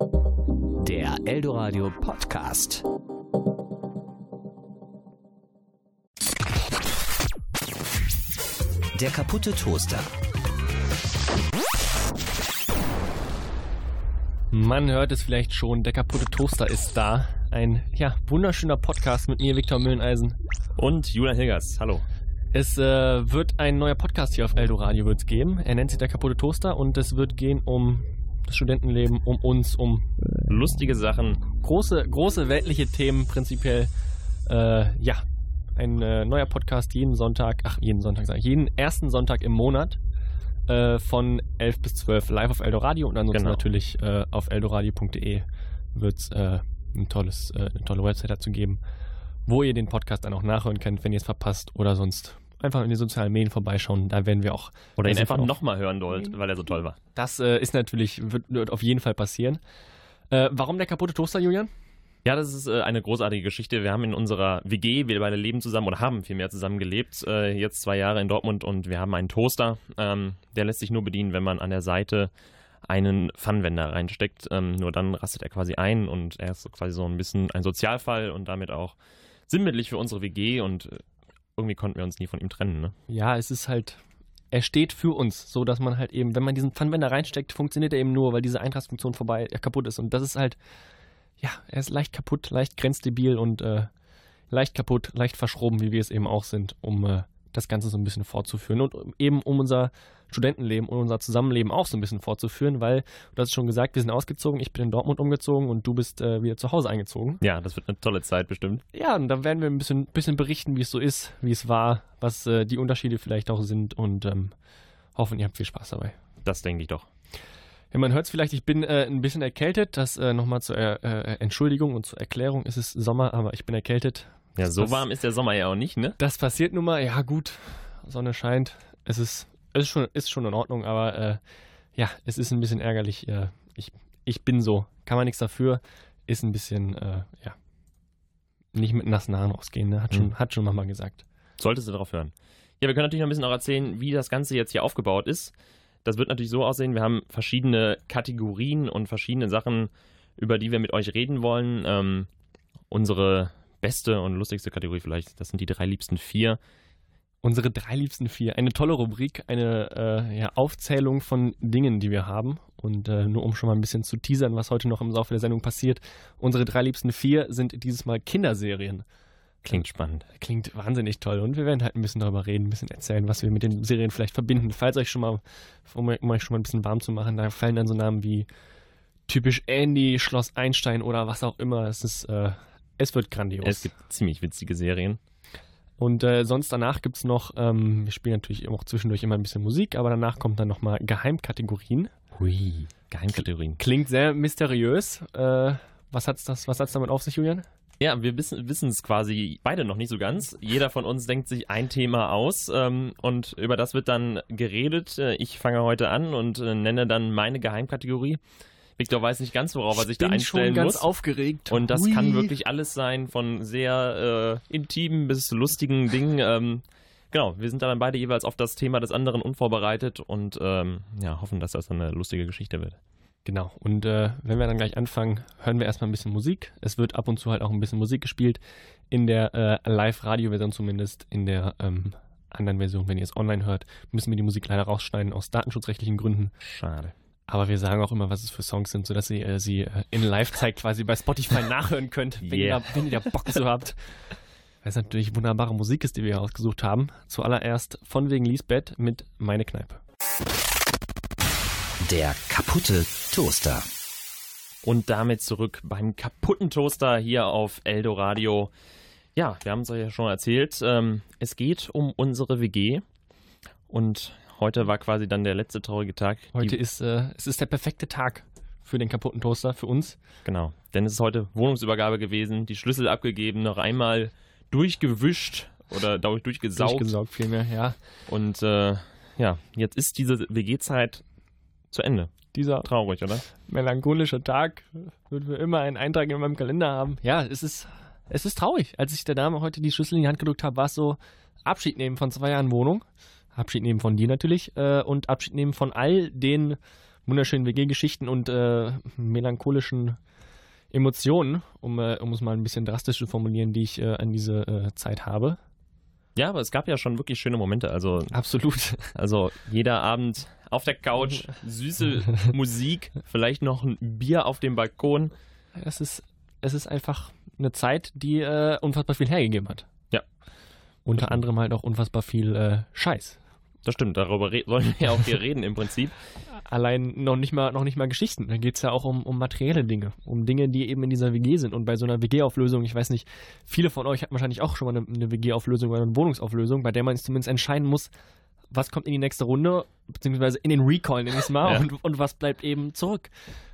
Der Eldoradio Podcast. Der kaputte Toaster. Man hört es vielleicht schon, der kaputte Toaster ist da. Ein ja, wunderschöner Podcast mit mir, Viktor Mülleneisen. Und Julian Hilgers. Hallo. Es äh, wird ein neuer Podcast hier auf Eldoradio wird's geben. Er nennt sich der kaputte Toaster und es wird gehen um das Studentenleben, um uns, um lustige Sachen. Große, große weltliche Themen prinzipiell. Äh, ja, ein äh, neuer Podcast jeden Sonntag, ach, jeden Sonntag sage ich, jeden ersten Sonntag im Monat äh, von 11 bis 12 live auf Eldoradio und ansonsten Genau. natürlich äh, auf eldoradio.de wird es äh, ein tolles, äh, eine tolle Website dazu geben, wo ihr den Podcast dann auch nachhören könnt, wenn ihr es verpasst oder sonst einfach in die sozialen Medien vorbeischauen. Da werden wir auch. Oder ihn einfach nochmal hören wollt, weil er so toll war. Das äh, ist natürlich, wird, wird auf jeden Fall passieren. Äh, warum der kaputte Toaster, Julian? Ja, das ist äh, eine großartige Geschichte. Wir haben in unserer WG, wir beide leben zusammen oder haben vielmehr zusammen gelebt, äh, jetzt zwei Jahre in Dortmund und wir haben einen Toaster. Ähm, der lässt sich nur bedienen, wenn man an der Seite einen Pfannenwender reinsteckt. Ähm, nur dann rastet er quasi ein und er ist so quasi so ein bisschen ein Sozialfall und damit auch sinnbildlich für unsere WG und äh, irgendwie konnten wir uns nie von ihm trennen. Ne? Ja, es ist halt, er steht für uns, so dass man halt eben, wenn man diesen Pfannenwender reinsteckt, funktioniert er eben nur, weil diese Eintragsfunktion vorbei äh, kaputt ist. Und das ist halt, ja, er ist leicht kaputt, leicht grenzdebil und äh, leicht kaputt, leicht verschroben, wie wir es eben auch sind, um äh, das Ganze so ein bisschen fortzuführen und eben um unser Studentenleben und unser Zusammenleben auch so ein bisschen fortzuführen, weil, du hast es schon gesagt, wir sind ausgezogen, ich bin in Dortmund umgezogen und du bist äh, wieder zu Hause eingezogen. Ja, das wird eine tolle Zeit bestimmt. Ja, und da werden wir ein bisschen, bisschen berichten, wie es so ist, wie es war, was äh, die Unterschiede vielleicht auch sind und ähm, hoffen, ihr habt viel Spaß dabei. Das denke ich doch. Ja, man hört es vielleicht, ich bin äh, ein bisschen erkältet. Das äh, nochmal zur äh, äh, Entschuldigung und zur Erklärung. Es ist Sommer, aber ich bin erkältet. Ja, so Das- warm ist der Sommer ja auch nicht, ne? Das passiert nun mal. Ja, gut, Sonne scheint. Es ist, es ist, schon, ist schon in Ordnung, aber äh, ja, es ist ein bisschen ärgerlich. Äh, ich, ich bin so. Kann man nichts dafür. Ist ein bisschen, äh, ja, nicht mit nassen Haaren rausgehen. Ne? Hat, schon, Hm. hat schon Mama gesagt. Solltest du darauf hören. Ja, wir können natürlich noch ein bisschen auch erzählen, wie das Ganze jetzt hier aufgebaut ist. Das wird natürlich so aussehen, wir haben verschiedene Kategorien und verschiedene Sachen, über die wir mit euch reden wollen. Ähm, unsere beste und lustigste Kategorie vielleicht, das sind die drei liebsten vier. Unsere drei liebsten vier. Eine tolle Rubrik, eine äh, ja, Aufzählung von Dingen, die wir haben. Und äh, nur um schon mal ein bisschen zu teasern, was heute noch im Laufe der Sendung passiert. Unsere drei liebsten vier sind dieses Mal Kinderserien. Klingt spannend. Klingt wahnsinnig toll. Und wir werden halt ein bisschen darüber reden, ein bisschen erzählen, was wir mit den Serien vielleicht verbinden. Falls euch schon mal, um, euch schon mal ein bisschen warm zu machen, da fallen dann so Namen wie typisch Andy, Schloss Einstein oder was auch immer. Es ist, äh, es wird grandios. Es gibt ziemlich witzige Serien. Und äh, sonst danach gibt es noch, ähm, wir spielen natürlich auch zwischendurch immer ein bisschen Musik, aber danach kommt dann nochmal Geheimkategorien. Hui. Geheimkategorien. Klingt sehr mysteriös. Äh, was hat's das, was hat's damit auf sich, Julian? Ja, wir wissen es quasi beide noch nicht so ganz. Jeder von uns denkt sich ein Thema aus ähm, und über das wird dann geredet. Äh, Ich fange heute an und äh, nenne dann meine Geheimkategorie. Victor weiß nicht ganz, worauf er sich da bin einstellen schon ganz muss. aufgeregt. Und das Hui. kann wirklich alles sein, von sehr äh, intimen bis lustigen Dingen. Ähm, genau, wir sind dann beide jeweils auf das Thema des anderen unvorbereitet und ähm, ja, hoffen, dass das eine lustige Geschichte wird. Genau. Und äh, wenn wir dann gleich anfangen, hören wir erstmal ein bisschen Musik. Es wird ab und zu halt auch ein bisschen Musik gespielt. In der äh, Live-Radio-Version zumindest. In der ähm, anderen Version, wenn ihr es online hört, müssen wir die Musik leider rausschneiden aus datenschutzrechtlichen Gründen. Schade. Aber wir sagen auch immer, was es für Songs sind, sodass ihr äh, sie äh, in Live-Zeit quasi bei Spotify nachhören könnt, wenn, Yeah. ihr, da, wenn ihr da Bock zu habt. Weil es natürlich wunderbare Musik ist, die wir hier ausgesucht haben. Zuallererst von wegen Lisbeth mit Meine Kneipe. Der kaputte Toaster. Und damit zurück beim kaputten Toaster hier auf Eldoradio. Ja, wir haben es euch ja schon erzählt. Ähm, es geht um unsere WG. Und heute war quasi dann der letzte traurige Tag. Heute Die, ist, äh, es ist der perfekte Tag für den kaputten Toaster, für uns. Genau. Denn es ist heute Wohnungsübergabe gewesen. Die Schlüssel abgegeben, noch einmal durchgewischt oder dadurch durchgesaugt. Durchgesaugt vielmehr, ja. Und äh, ja, jetzt ist diese WG-Zeit zu Ende. Dieser Traurig, oder? melancholische Tag wird für immer einen Eintrag in meinem Kalender haben. Ja, es ist, es ist traurig. Als ich der Dame heute die Schlüssel in die Hand gedrückt habe, war es so Abschied nehmen von zwei Jahren Wohnung. Abschied nehmen von dir natürlich äh, und Abschied nehmen von all den wunderschönen WG-Geschichten und äh, melancholischen Emotionen, um, äh, um es mal ein bisschen drastisch zu formulieren, die ich äh, an diese äh, Zeit habe. Ja, aber es gab ja schon wirklich schöne Momente. Also, Absolut. also jeder Abend auf der Couch, süße Musik, vielleicht noch ein Bier auf dem Balkon. Es ist, es ist einfach eine Zeit, die äh, unfassbar viel hergegeben hat. Ja. Unter anderem halt auch unfassbar viel äh, Scheiß. Das stimmt, darüber sollen wir ja auch hier reden im Prinzip. Allein noch nicht mal, noch nicht mal Geschichten. Da geht es ja auch um, um materielle Dinge. Um Dinge, die eben in dieser WG sind. Und bei so einer WG-Auflösung, ich weiß nicht, viele von euch hatten wahrscheinlich auch schon mal eine, eine WG-Auflösung oder eine Wohnungsauflösung, bei der man sich zumindest entscheiden muss, was kommt in die nächste Runde, beziehungsweise in den Recall, nenne ich es mal, Ja. und, und was bleibt eben zurück.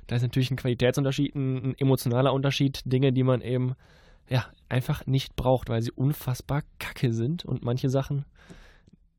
Da ist natürlich ein Qualitätsunterschied, ein, ein emotionaler Unterschied, Dinge, die man eben ja, einfach nicht braucht, weil sie unfassbar kacke sind und manche Sachen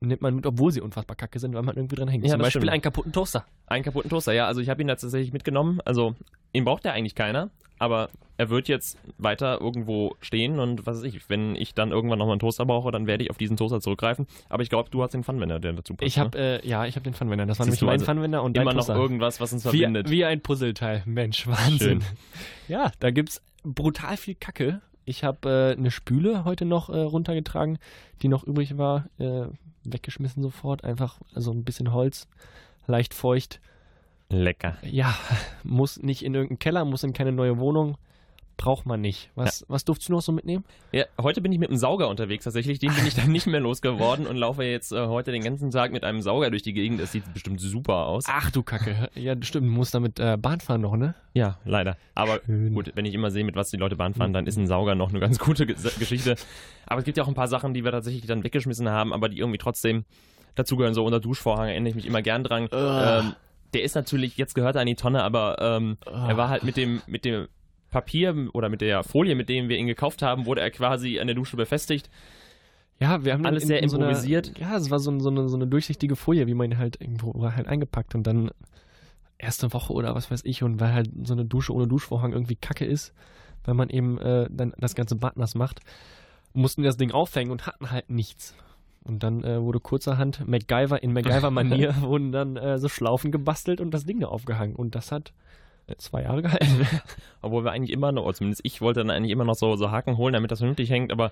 nimmt man mit, obwohl sie unfassbar kacke sind, weil man irgendwie dran hängt. Ja, Zum Beispiel stimmt. einen kaputten Toaster. Einen kaputten Toaster, ja. Also ich habe ihn da tatsächlich mitgenommen. Also ihn braucht ja eigentlich keiner, aber er wird jetzt weiter irgendwo stehen und was weiß ich, wenn ich dann irgendwann nochmal einen Toaster brauche, dann werde ich auf diesen Toaster zurückgreifen. Aber ich glaube, du hast den Funwender, der dazu passt. Ich habe, äh, ja, ich habe den Funwender. Das war Siehst nämlich mein also Funwender und ne? immer noch irgendwas, was uns wie, verbindet. wie ein Puzzleteil. Mensch, Wahnsinn. Schön. Ja, da gibt's brutal viel Kacke. Ich habe äh, eine Spüle heute noch äh, runtergetragen, die noch übrig war, äh, weggeschmissen sofort. Einfach also ein bisschen Holz, leicht feucht. Lecker. Ja, muss nicht in irgendeinen Keller, muss in keine neue Wohnung. Braucht man nicht. Was, was durftest du noch so mitnehmen? Ja, heute bin ich mit einem Sauger unterwegs tatsächlich. Den bin ich dann nicht mehr losgeworden und laufe jetzt äh, heute den ganzen Tag mit einem Sauger durch die Gegend. Das sieht bestimmt super aus. Ach du Kacke. Ja, stimmt. Du musst damit äh, Bahn fahren noch, ne? Ja, leider. Aber Schön. gut, wenn ich immer sehe, mit was die Leute Bahn fahren, dann ist ein Sauger noch eine ganz gute Ge Geschichte. Aber es gibt ja auch ein paar Sachen, die wir tatsächlich dann weggeschmissen haben, aber die irgendwie trotzdem dazugehören. So unser Duschvorhang erinnere ich mich immer gern dran. Ähm, der ist natürlich, jetzt gehört er in die Tonne, aber ähm, er war halt mit dem, mit dem Papier oder mit der Folie, mit dem wir ihn gekauft haben, wurde er quasi an der Dusche befestigt. Ja, wir haben Alles sehr so einer- improvisiert. ja, es war so, so, eine, so eine durchsichtige Folie, wie man ihn halt irgendwo war halt eingepackt und dann erste Woche oder was weiß ich und weil halt so eine Dusche ohne Duschvorhang irgendwie kacke ist, weil man eben äh, dann das ganze Bad nass macht, mussten wir das Ding aufhängen und hatten halt nichts. Und dann äh, wurde kurzerhand MacGyver in MacGyver-Manier wurden dann äh, so Schlaufen gebastelt und das Ding da aufgehangen. Und das hat zwei Jahre gehalten. Obwohl wir eigentlich immer noch, oder zumindest ich wollte dann eigentlich immer noch so, so Haken holen, damit das vernünftig hängt. Aber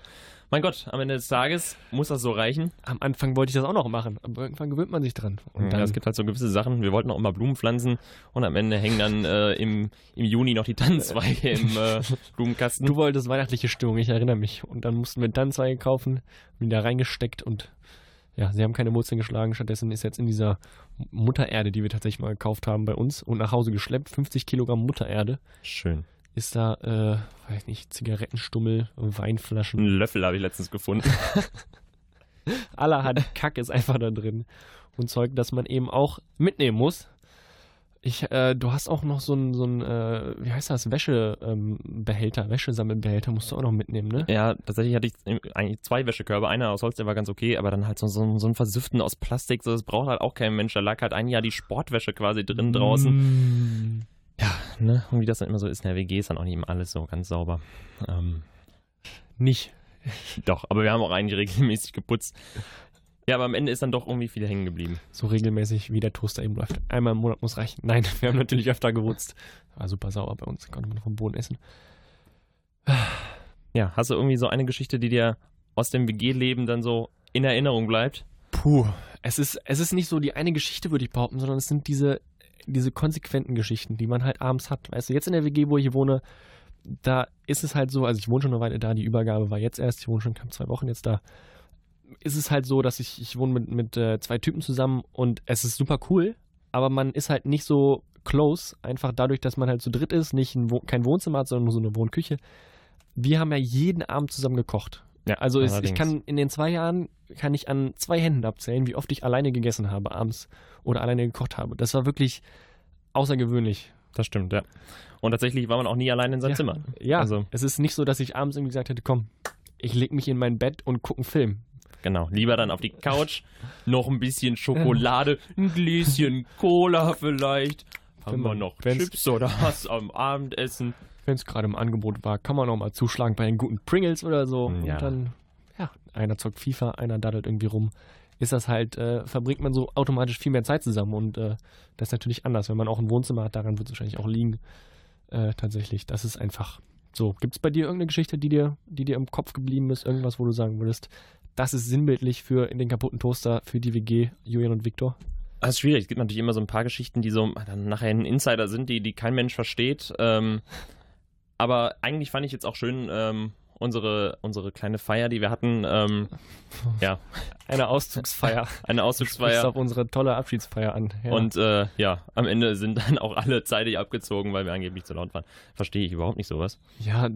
mein Gott, am Ende des Tages muss das so reichen. Am Anfang wollte ich das auch noch machen, aber irgendwann gewöhnt man sich dran. Und Ja, es gibt halt so gewisse Sachen. Wir wollten auch immer Blumen pflanzen und am Ende hängen dann äh, im, im Juni noch die Tannenzweige im äh, Blumenkasten. Du wolltest weihnachtliche Stimmung, ich erinnere mich. Und dann mussten wir Tannenzweige kaufen, da reingesteckt und ja, sie haben keine Wurzeln geschlagen. Stattdessen ist jetzt in dieser Muttererde, die wir tatsächlich mal gekauft haben bei uns und nach Hause geschleppt, 50 Kilogramm Muttererde, Schön. ist da, äh, weiß nicht, Zigarettenstummel, Weinflaschen, Einen Löffel habe ich letztens gefunden. allerhand Kack ist einfach da drin. Und Zeug, das man eben auch mitnehmen muss. Ich, äh, du hast auch noch so ein, so ein äh, wie heißt das, Wäschebehälter, Wäschesammelbehälter musst du auch noch mitnehmen, ne? ja, tatsächlich hatte ich eigentlich zwei Wäschekörbe. Einer aus Holz, der war ganz okay, aber dann halt so, so, so ein Versüften aus Plastik. So, das braucht halt auch kein Mensch. Da lag halt ein Jahr die Sportwäsche quasi drin draußen. Mm. Ja, ne? Und wie das dann immer so ist, in der WG ist dann auch nicht immer alles so ganz sauber. Ähm, Nicht. doch, aber wir haben auch eigentlich regelmäßig geputzt. Ja, aber am Ende ist dann doch irgendwie viel hängen geblieben. So regelmäßig, wie der Toaster eben läuft. Einmal im Monat muss reichen. Nein, wir haben natürlich öfter gewutzt. War super sauer bei uns, konnte man vom Boden essen. Ja, hast du irgendwie so eine Geschichte, die dir aus dem WG-Leben dann so in Erinnerung bleibt? Puh. Es ist, es ist nicht so die eine Geschichte, würde ich behaupten, sondern es sind diese, diese konsequenten Geschichten, die man halt abends hat. Weißt du, jetzt in der WG, wo ich wohne, da ist es halt so, also ich wohne schon eine Weile da, die Übergabe war jetzt erst, ich wohne schon knapp zwei Wochen jetzt da. Ist es halt so, dass ich, ich wohne mit, mit äh, zwei Typen zusammen und es ist super cool, aber man ist halt nicht so close, einfach dadurch, dass man halt zu dritt ist, nicht ein Wo kein Wohnzimmer hat, sondern nur so eine Wohnküche. Wir haben ja jeden Abend zusammen gekocht. Ja, Also es, ich kann in den zwei Jahren kann ich an zwei Händen abzählen, wie oft ich alleine gegessen habe abends oder alleine gekocht habe. Das war wirklich außergewöhnlich. Das stimmt, ja. Und tatsächlich war man auch nie allein in seinem Ja. Zimmer. Ja, Also- es ist nicht so, dass ich abends irgendwie gesagt hätte, komm, ich leg mich in mein Bett und gucke einen Film. Genau, lieber dann auf die Couch, noch ein bisschen Schokolade, ein Gläschen Cola vielleicht. Haben wir noch wenn's- Chips oder was am Abendessen? Wenn es gerade im Angebot war, kann man auch mal zuschlagen bei den guten Pringles oder so. Ja. Und dann, ja, einer zockt FIFA, einer daddelt irgendwie rum. ist das halt, äh, verbringt man so automatisch viel mehr Zeit zusammen und äh, das ist natürlich anders. Wenn man auch ein Wohnzimmer hat, daran wird es wahrscheinlich auch liegen. Äh, tatsächlich, das ist einfach so. Gibt es bei dir irgendeine Geschichte, die dir, die dir im Kopf geblieben ist? Irgendwas, wo du sagen würdest, das ist sinnbildlich für in den kaputten Toaster, für die WG, Julian und Viktor? Das ist schwierig. Es gibt natürlich immer so ein paar Geschichten, die so nachher ein Insider sind, die, die kein Mensch versteht. Ähm, aber eigentlich fand ich jetzt auch schön, ähm, unsere, unsere kleine Feier, die wir hatten. Ähm, ja. Eine Auszugsfeier. Eine Auszugsfeier. auf unsere tolle Abschiedsfeier an. Ja. Und äh, ja, am Ende sind dann auch alle zeitig abgezogen, weil wir angeblich zu laut waren. Verstehe ich überhaupt nicht sowas. Ja,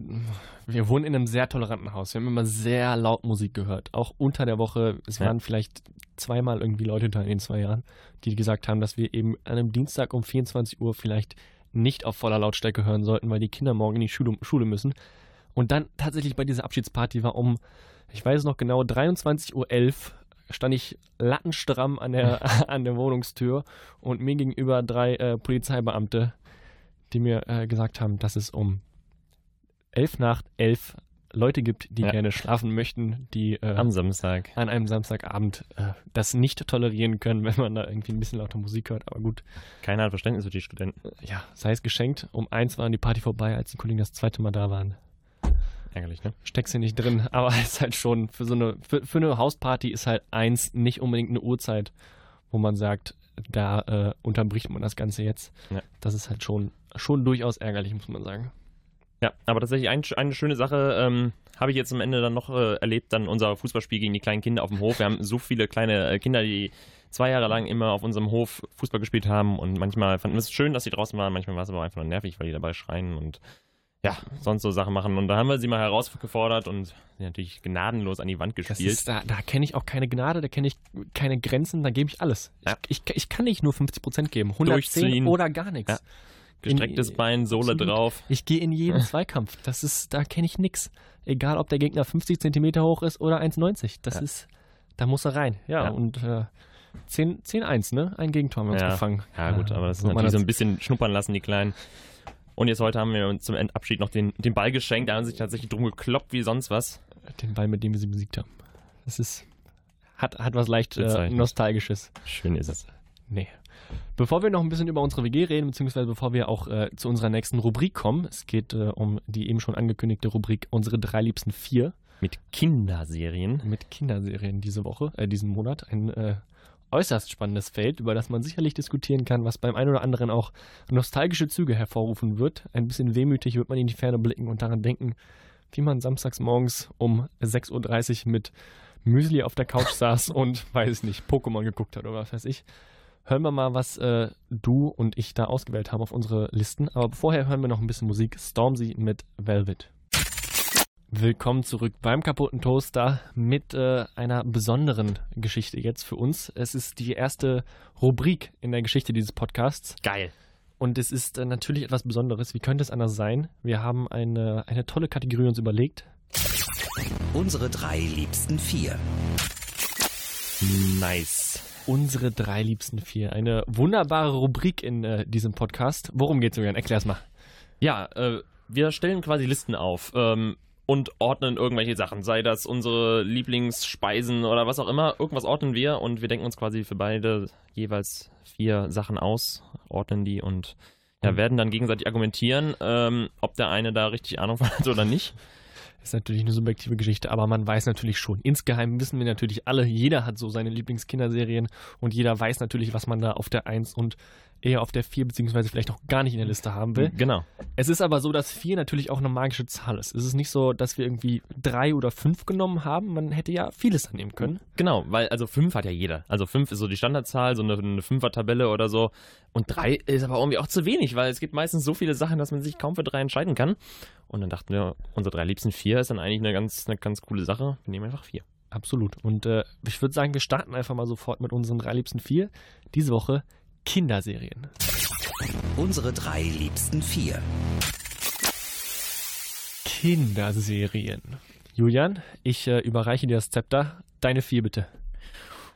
wir wohnen in einem sehr toleranten Haus. Wir haben immer sehr laut Musik gehört. Auch unter der Woche. Es ja. waren vielleicht zweimal irgendwie Leute da in den zwei Jahren, die gesagt haben, dass wir eben an einem Dienstag um 24 Uhr vielleicht nicht auf voller Lautstärke hören sollten, weil die Kinder morgen in die Schule, Schule müssen. Und dann tatsächlich bei dieser Abschiedsparty war um, ich weiß noch genau, 23.11 Uhr stand ich lattenstramm an der, an der Wohnungstür und mir gegenüber drei äh, Polizeibeamte, die mir äh, gesagt haben, dass es um elf nach elf Leute gibt, die ja. gerne schlafen möchten, die äh, am Samstag an einem Samstagabend äh, das nicht tolerieren können, wenn man da irgendwie ein bisschen lauter Musik hört. Aber gut. Keiner hat Verständnis für die Studenten. Ja, sei es geschenkt. Um eins war die Party vorbei, als die Kollegen das zweite Mal da waren. Ärgerlich, ne? Steckst du nicht drin, aber es ist halt schon für so eine für, für, eine Hausparty ist halt eins nicht unbedingt eine Uhrzeit, wo man sagt, da äh, unterbricht man das Ganze jetzt. Ja. Das ist halt schon schon durchaus ärgerlich, muss man sagen. Ja, aber tatsächlich ein, eine schöne Sache ähm, habe ich jetzt am Ende dann noch äh, erlebt, dann unser Fußballspiel gegen die kleinen Kinder auf dem Hof. Wir haben so viele kleine äh, Kinder, die zwei Jahre lang immer auf unserem Hof Fußball gespielt haben und manchmal fanden wir es schön, dass sie draußen waren, manchmal war es aber einfach nur nervig, weil die dabei schreien und ja, sonst so Sachen machen. Und da haben wir sie mal herausgefordert und sie natürlich gnadenlos an die Wand gespielt. Ist, da da kenne ich auch keine Gnade, da kenne ich keine Grenzen, da gebe ich alles. Ja. Ich, ich, ich, kann nicht nur 50% geben, 110 oder gar nichts. Ja. Gestrecktes in, Bein, Sohle absolut. drauf. Ich gehe in jeden Zweikampf. Das ist, da kenne ich nichts. Egal, ob der Gegner 50 Zentimeter hoch ist oder 1,90. Das ja. ist, da muss er rein. Ja, und äh, 10-1, ne? Ein Gegentor haben wir uns ja. gefangen. Ja, gut, aber das ist natürlich so ein bisschen schnuppern lassen, die Kleinen. Und jetzt heute haben wir uns zum Endabschied noch den, den Ball geschenkt. Da haben sie sich tatsächlich drum gekloppt wie sonst was. Den Ball, mit dem wir sie besiegt haben. Das ist, hat, hat was leicht äh, Nostalgisches. Schön ist es. Nee. Bevor wir noch ein bisschen über unsere WG reden, beziehungsweise bevor wir auch äh, zu unserer nächsten Rubrik kommen, es geht äh, um die eben schon angekündigte Rubrik Unsere drei liebsten vier. Mit Kinderserien. Mit Kinderserien diese Woche, äh, diesen Monat. Ein äh, äußerst spannendes Feld, über das man sicherlich diskutieren kann, was beim einen oder anderen auch nostalgische Züge hervorrufen wird. Ein bisschen wehmütig wird man in die Ferne blicken und daran denken, wie man samstags morgens um 6.30 Uhr mit Müsli auf der Couch saß und, weiß ich nicht, Pokémon geguckt hat oder was weiß ich hören wir mal, was äh, du und ich da ausgewählt haben auf unsere Listen. Aber vorher hören wir noch ein bisschen Musik. Stormzy mit Velvet. Willkommen zurück beim kaputten Toaster mit äh, einer besonderen Geschichte jetzt für uns. Es ist die erste Rubrik in der Geschichte dieses Podcasts. Geil. Und es ist äh, natürlich etwas Besonderes. Wie könnte es anders sein? Wir haben eine, eine tolle Kategorie uns überlegt. Unsere drei liebsten vier. Nice unsere drei liebsten vier. Eine wunderbare Rubrik in äh, diesem Podcast. Worum geht's, Julian? Erklär's mal. Ja, äh, wir stellen quasi Listen auf ähm, und ordnen irgendwelche Sachen. Sei das unsere Lieblingsspeisen oder was auch immer. Irgendwas ordnen wir und wir denken uns quasi für beide jeweils vier Sachen aus, ordnen die und ja, mhm. werden dann gegenseitig argumentieren, ähm, ob der eine da richtig Ahnung von hat oder nicht. Ist natürlich eine subjektive Geschichte, aber man weiß natürlich schon. Insgeheim wissen wir natürlich alle, jeder hat so seine Lieblingskinderserien und jeder weiß natürlich, was man da auf der 1 und eher auf der 4 beziehungsweise vielleicht auch gar nicht in der Liste haben will. Genau. Es ist aber so, dass 4 natürlich auch eine magische Zahl ist. Es ist nicht so, dass wir irgendwie 3 oder 5 genommen haben. Man hätte ja vieles annehmen können. Genau, weil also 5 hat ja jeder. Also 5 ist so die Standardzahl, so eine, eine 5er-Tabelle oder so. Und 3 ist aber irgendwie auch zu wenig, weil es gibt meistens so viele Sachen, dass man sich kaum für 3 entscheiden kann. Und dann dachten wir, unsere drei liebsten 4 ist dann eigentlich eine ganz, eine ganz coole Sache. Wir nehmen einfach 4. Absolut. Und äh, ich würde sagen, wir starten einfach mal sofort mit unseren drei liebsten 4. Diese Woche Kinderserien. Unsere drei liebsten vier. Kinderserien. Julian, ich äh, überreiche dir das Zepter. Deine vier bitte.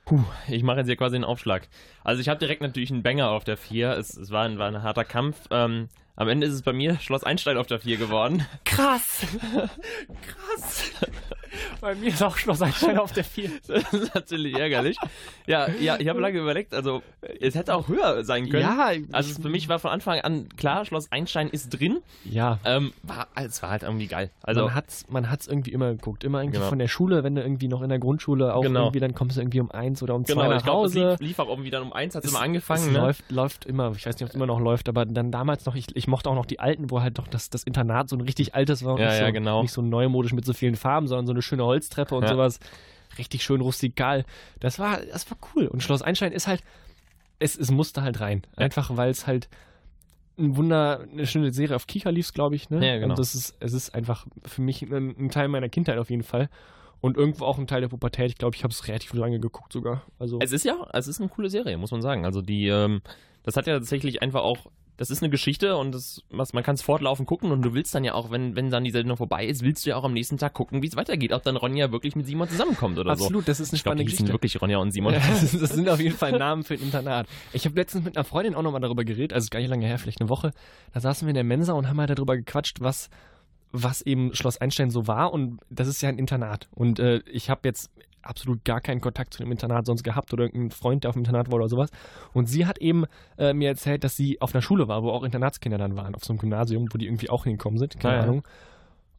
Puh, ich mache jetzt hier quasi einen Aufschlag. Also ich habe direkt natürlich einen Banger auf der 4. Es, es war, ein, war ein harter Kampf. Ähm, am Ende ist es bei mir Schloss Einstein auf der 4 geworden. Krass! Krass! Bei mir ist auch Schloss Einstein auf der 4. Das ist natürlich ärgerlich. Ja, ja, ich habe lange überlegt, also es hätte auch höher sein können. Ja, Also für mich war von Anfang an klar, Schloss Einstein ist drin. Ja. Ähm, war, es war halt irgendwie geil. Also man hat's, man hat's irgendwie immer geguckt. Immer irgendwie Genau. von der Schule, wenn du irgendwie noch in der Grundschule auch Genau. irgendwie, dann kommst du irgendwie um eins oder um zwei genau, nach ich glaube, es Hause. lief, lief auch irgendwie dann um eins, hat es Es- immer angefangen. Es Ne? läuft, läuft immer. Ich weiß nicht, ob es immer noch läuft, aber dann damals noch, ich, ich mochte auch noch die alten, wo halt doch das, das Internat so ein richtig altes war. und Ja, nicht ja, so, genau. Nicht so neumodisch mit so vielen Farben, sondern so eine schöne Holztreppe und Ja. sowas. Richtig schön rustikal. Das war, das war cool. Und Schloss Einstein ist halt, es, es musste halt rein. Einfach, weil es halt ein Wunder, eine schöne Serie auf Kika lief, glaube ich, ne? Ja, genau. Und das ist, es ist einfach für mich ein, ein Teil meiner Kindheit auf jeden Fall. Und irgendwo auch ein Teil der Pubertät. Ich glaube, ich habe es relativ lange geguckt sogar. Also, Es ist ja, es ist eine coole Serie, muss man sagen. Also die, ähm, das hat ja tatsächlich einfach auch, das ist eine Geschichte und das, was, man kann es fortlaufend gucken und du willst dann ja auch, wenn, wenn dann die Sendung vorbei ist, willst du ja auch am nächsten Tag gucken, wie es weitergeht, ob dann Ronja wirklich mit Simon zusammenkommt oder so. absolut, das ist eine Ich spannende hießen Geschichte. wirklich Ronja und Simon. Ja, das, das sind auf jeden Fall Namen für ein Internat. Ich habe letztens mit einer Freundin auch nochmal darüber geredet, also gar nicht lange her, vielleicht eine Woche. Da saßen wir in der Mensa und haben halt darüber gequatscht, was, was eben Schloss Einstein so war. Und das ist ja ein Internat. Und äh, ich habe jetzt absolut gar keinen Kontakt zu dem Internat sonst gehabt oder irgendeinen Freund, der auf dem Internat war oder sowas. Und sie hat eben äh, mir erzählt, dass sie auf einer Schule war, wo auch Internatskinder dann waren, auf so einem Gymnasium, wo die irgendwie auch hingekommen sind, keine Ah, ja. Ahnung.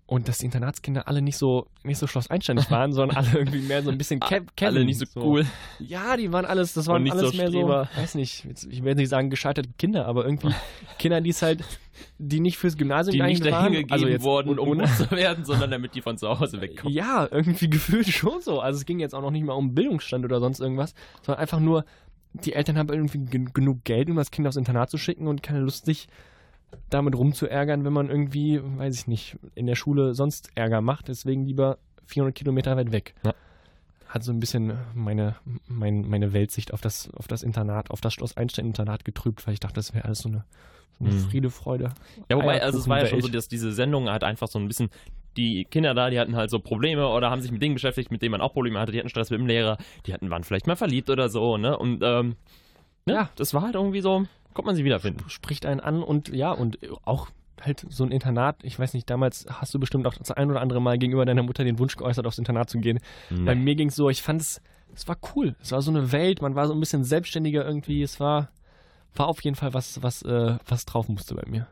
Und dass die Internatskinder alle nicht so, nicht so Schloss Einsteinig waren, sondern alle irgendwie mehr so ein bisschen Kev Kevin. Alle nicht so cool. Ja, die waren alles, das waren alles so mehr Streber. so, weiß nicht, jetzt, ich werde nicht sagen gescheiterte Kinder, aber irgendwie Kinder, die es halt, die nicht fürs Gymnasium Die nicht dahin waren. gegeben also jetzt, wurden, um ohne, gut zu werden, sondern damit die von zu Hause wegkommen. ja, irgendwie gefühlt schon so. Also es ging jetzt auch noch nicht mal um Bildungsstand oder sonst irgendwas, sondern einfach nur, die Eltern haben irgendwie gen genug Geld, um das Kind aufs Internat zu schicken und keine Lust, sich damit rumzuärgern, wenn man irgendwie, weiß ich nicht, in der Schule sonst Ärger macht. Deswegen lieber 400 Kilometer weit weg. Ja. Hat so ein bisschen meine, mein, meine Weltsicht auf das, auf das Internat, auf das Schloss Einstein-Internat getrübt, weil ich dachte, das wäre alles so eine. Friede, Freude. Ja, wobei, also es war ja schon so, dass diese Sendung halt einfach so ein bisschen, die Kinder da, die hatten halt so Probleme oder haben sich mit Dingen beschäftigt, mit denen man auch Probleme hatte. Die hatten Stress mit dem Lehrer, die hatten, waren vielleicht mal verliebt oder so, ne? Und ähm, ne? Ja. das war halt irgendwie so, konnte man sich wiederfinden. spricht einen an und ja, und auch halt so ein Internat, ich weiß nicht, damals hast du bestimmt auch das ein oder andere Mal gegenüber deiner Mutter den Wunsch geäußert, aufs Internat zu gehen. Bei mir ging es so, ich fand es, es war cool. Es war so eine Welt, man war so ein bisschen selbstständiger irgendwie. Es war, war auf jeden Fall was, was, äh, was drauf musste bei mir.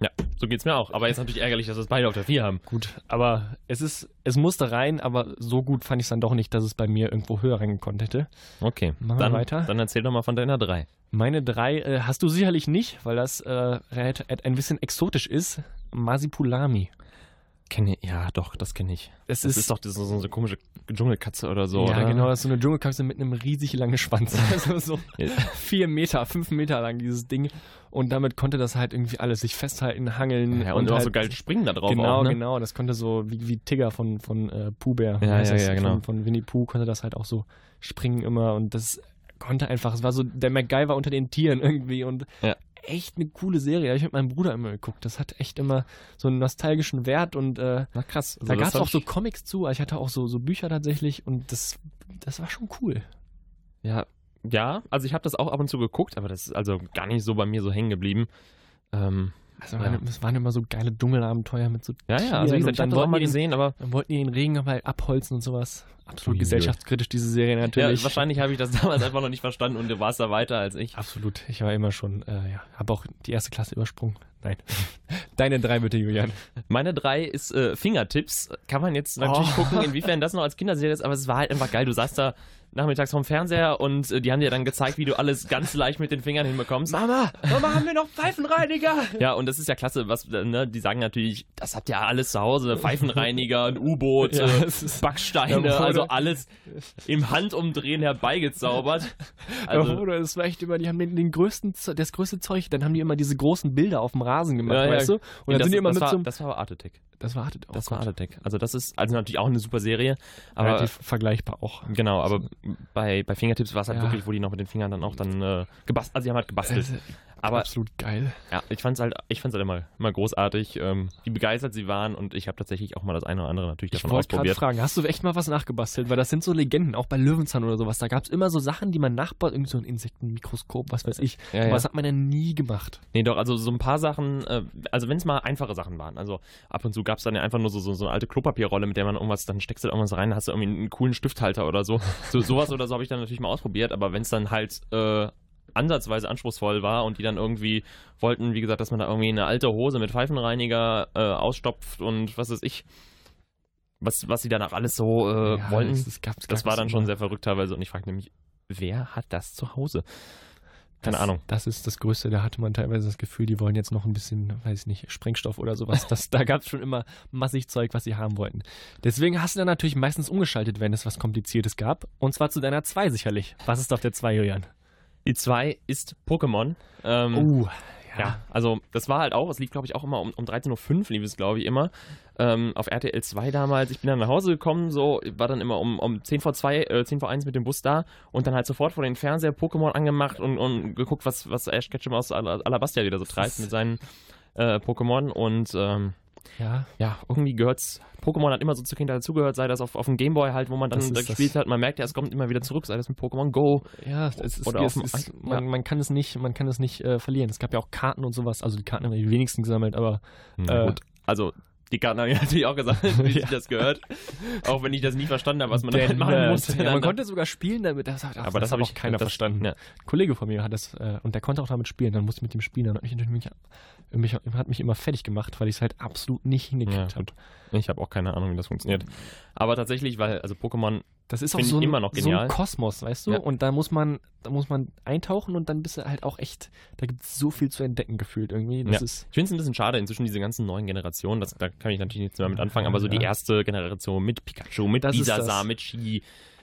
Ja, so geht's mir auch. Aber jetzt natürlich ärgerlich, dass wir es beide auf der 4 haben. Gut, aber es ist, es musste rein, aber so gut fand ich es dann doch nicht, dass es bei mir irgendwo höher reingekonnt hätte. Okay, Machen wir dann, weiter. dann erzähl doch mal von deiner 3. Meine drei äh, hast du sicherlich nicht, weil das äh, relativ- ein bisschen exotisch ist. Masipulami. Kenne ja, doch, das kenne ich. Es Das ist, doch so, so eine komische Dschungelkatze oder so, ja, oder? genau, das ist so eine Dschungelkatze mit einem riesig langen Schwanz. Also so vier Meter, fünf Meter lang, dieses Ding. Und damit konnte das halt irgendwie alles sich festhalten, hangeln. Ja, und, auch halt, so geil springen da drauf Genau, auch, ne? genau. Das konnte so, wie, wie Tigger von, von äh, Pooh Bear. Ja, ja, ja, genau. Von, von Winnie Pooh konnte das halt auch so springen immer. Und das konnte einfach, es war so der MacGyver unter den Tieren irgendwie. Und Ja. Echt eine coole Serie. Ich mit meinem Bruder immer geguckt. Das hat echt immer so einen nostalgischen Wert und äh, Na krass. da Also gab es auch so Comics zu. Ich hatte auch so, so Bücher tatsächlich und das, das war schon cool. Ja, ja, also ich habe das auch ab und zu geguckt, aber das ist also gar nicht so bei mir so hängen geblieben. Ähm, Also Ja. waren, es waren immer so geile Dschungelabenteuer mit so ja, ja, also wie gesagt, ich habe dann das auch mal gesehen, aber dann wollten die den Regen halt abholzen und sowas. Absolut Uiuiui. gesellschaftskritisch, diese Serie natürlich. ja, wahrscheinlich habe ich das damals einfach noch nicht verstanden und du warst da weiter als ich. Absolut. Ich war immer schon, äh, ja, habe auch die erste Klasse übersprungen. Nein. Deine drei bitte, Julian. Meine drei ist äh, Fingertips. Kann man jetzt natürlich Oh. gucken, inwiefern das noch als Kinderserie ist, aber es war halt einfach geil. Du saßt da nachmittags vom Fernseher und äh, die haben dir dann gezeigt, wie du alles ganz leicht mit den Fingern hinbekommst. Mama, Mama, haben wir noch Pfeifenreiniger? Ja, und das ist ja klasse, was, äh, ne, die sagen natürlich, das habt ihr alles zu Hause, Pfeifenreiniger, ein U-Boot, Ja, äh, Backsteine, Ja, also alles im Handumdrehen herbeigezaubert. Also, Also, oder es war echt immer, die haben den, den größten, das größte Zeug, dann haben die immer diese großen Bilder auf dem Rasen gemacht, Ja, ja. weißt du? Und dann das, sind die immer das mit war, so einem, das war Artetech. Das war, oh Das war Gott, Artetech. Also das ist also natürlich auch eine super Serie, aber relativ vergleichbar auch. genau, aber bei, bei Fingertips war es halt Ja. wirklich, wo die noch mit den Fingern dann auch dann äh, gebastelt, also die haben halt gebastelt. Aber Absolut geil. ja, ich fand's halt, ich fand's halt immer, immer großartig, ähm, wie begeistert sie waren und ich habe tatsächlich auch mal das eine oder andere natürlich Ich davon wollte gerade ausprobiert. fragen, hast du echt mal was nachgebastelt? Weil das sind so Legenden, auch bei Löwenzahn oder sowas. Da gab es immer so Sachen, die man nachbaut, irgendwie so ein Insektenmikroskop, was weiß ich. Ja, Aber ja. das hat man ja nie gemacht. Nee, doch, also so ein paar Sachen, äh, also wenn es mal einfache Sachen waren. Also ab und zu gab es dann ja einfach nur so, so, so eine alte Klopapierrolle, mit der man irgendwas, dann steckst du da irgendwas rein, hast du irgendwie einen coolen Stifthalter oder so. So sowas oder so habe ich dann natürlich mal ausprobiert, aber wenn es dann halt äh, ansatzweise anspruchsvoll war und die dann irgendwie wollten, wie gesagt, dass man da irgendwie eine alte Hose mit Pfeifenreiniger äh, ausstopft und was weiß ich, was, was sie danach alles so äh, Ja, wollten. Das, das, Das war dann schon sehr verrückt teilweise und ich frage nämlich, wer hat das zu Hause? Keine das, Ahnung. Das ist das Größte. Da hatte man teilweise das Gefühl, die wollen jetzt noch ein bisschen, weiß ich nicht, Sprengstoff oder sowas. Das, da gab es schon immer massig Zeug, was sie haben wollten. Deswegen hast du dann natürlich meistens umgeschaltet, wenn es was Kompliziertes gab. Und zwar zu deiner 2 sicherlich. Was ist auf der 2, Julian? Die 2 ist Pokémon. Ähm, Oh, Ja, also das war halt auch, es lief glaube ich auch immer um, um 13.05 Uhr lief es glaube ich immer. Ähm, auf RTL 2 damals. Ich bin dann nach Hause gekommen, so, war dann immer um, um 10 vor 2, äh, 10 vor 1 mit dem Bus da und dann halt sofort vor den Fernseher Pokémon angemacht und, und geguckt, was, was Ash Ketchum aus Al- Alabastia wieder so treibt mit seinen äh, Pokémon und ähm, Ja, ja, irgendwie gehört's. Pokémon hat immer so zur Kindheit dazugehört, sei das auf, auf dem Gameboy halt, wo man dann Das da das- gespielt hat. Man merkt ja, es kommt immer wieder zurück, sei das mit Pokémon Go. ja, es ist, Oder es auf dem ist, Ei- man, ja. man kann es nicht, man kann es nicht äh, verlieren. Es gab ja auch Karten und sowas. Also die Karten haben die wenigsten gesammelt, aber Na Äh, gut. Also, die Karten haben ja natürlich auch gesagt, wie Ja. das gehört. Auch wenn ich das nie verstanden habe, was man damit machen äh, muss. Ja, man konnte sogar spielen damit. Das ach, aber das, habe hat ich keiner das, verstanden. Ja. Ein Kollege von mir hat das, äh, und der konnte auch damit spielen, dann musste ich mit dem spielen. Dann hat mich, mich, mich, hat mich immer fertig gemacht, weil ich es halt absolut nicht hingekriegt Ja, habe. Ich habe auch keine Ahnung, wie das funktioniert. Aber tatsächlich, weil, also Pokémon, Das ist auch Find so ein, immer noch so ein Kosmos, weißt du? Ja. Und da muss man, da muss man eintauchen und dann bist du halt auch echt, da gibt es so viel zu entdecken gefühlt irgendwie. Ja. ist, ich finde es ein bisschen schade, inzwischen diese ganzen neuen Generationen, das, da kann ich natürlich nichts mehr mit anfangen, aber so die Ja. erste Generation mit Pikachu, mit Bisasar, das. mit Ski.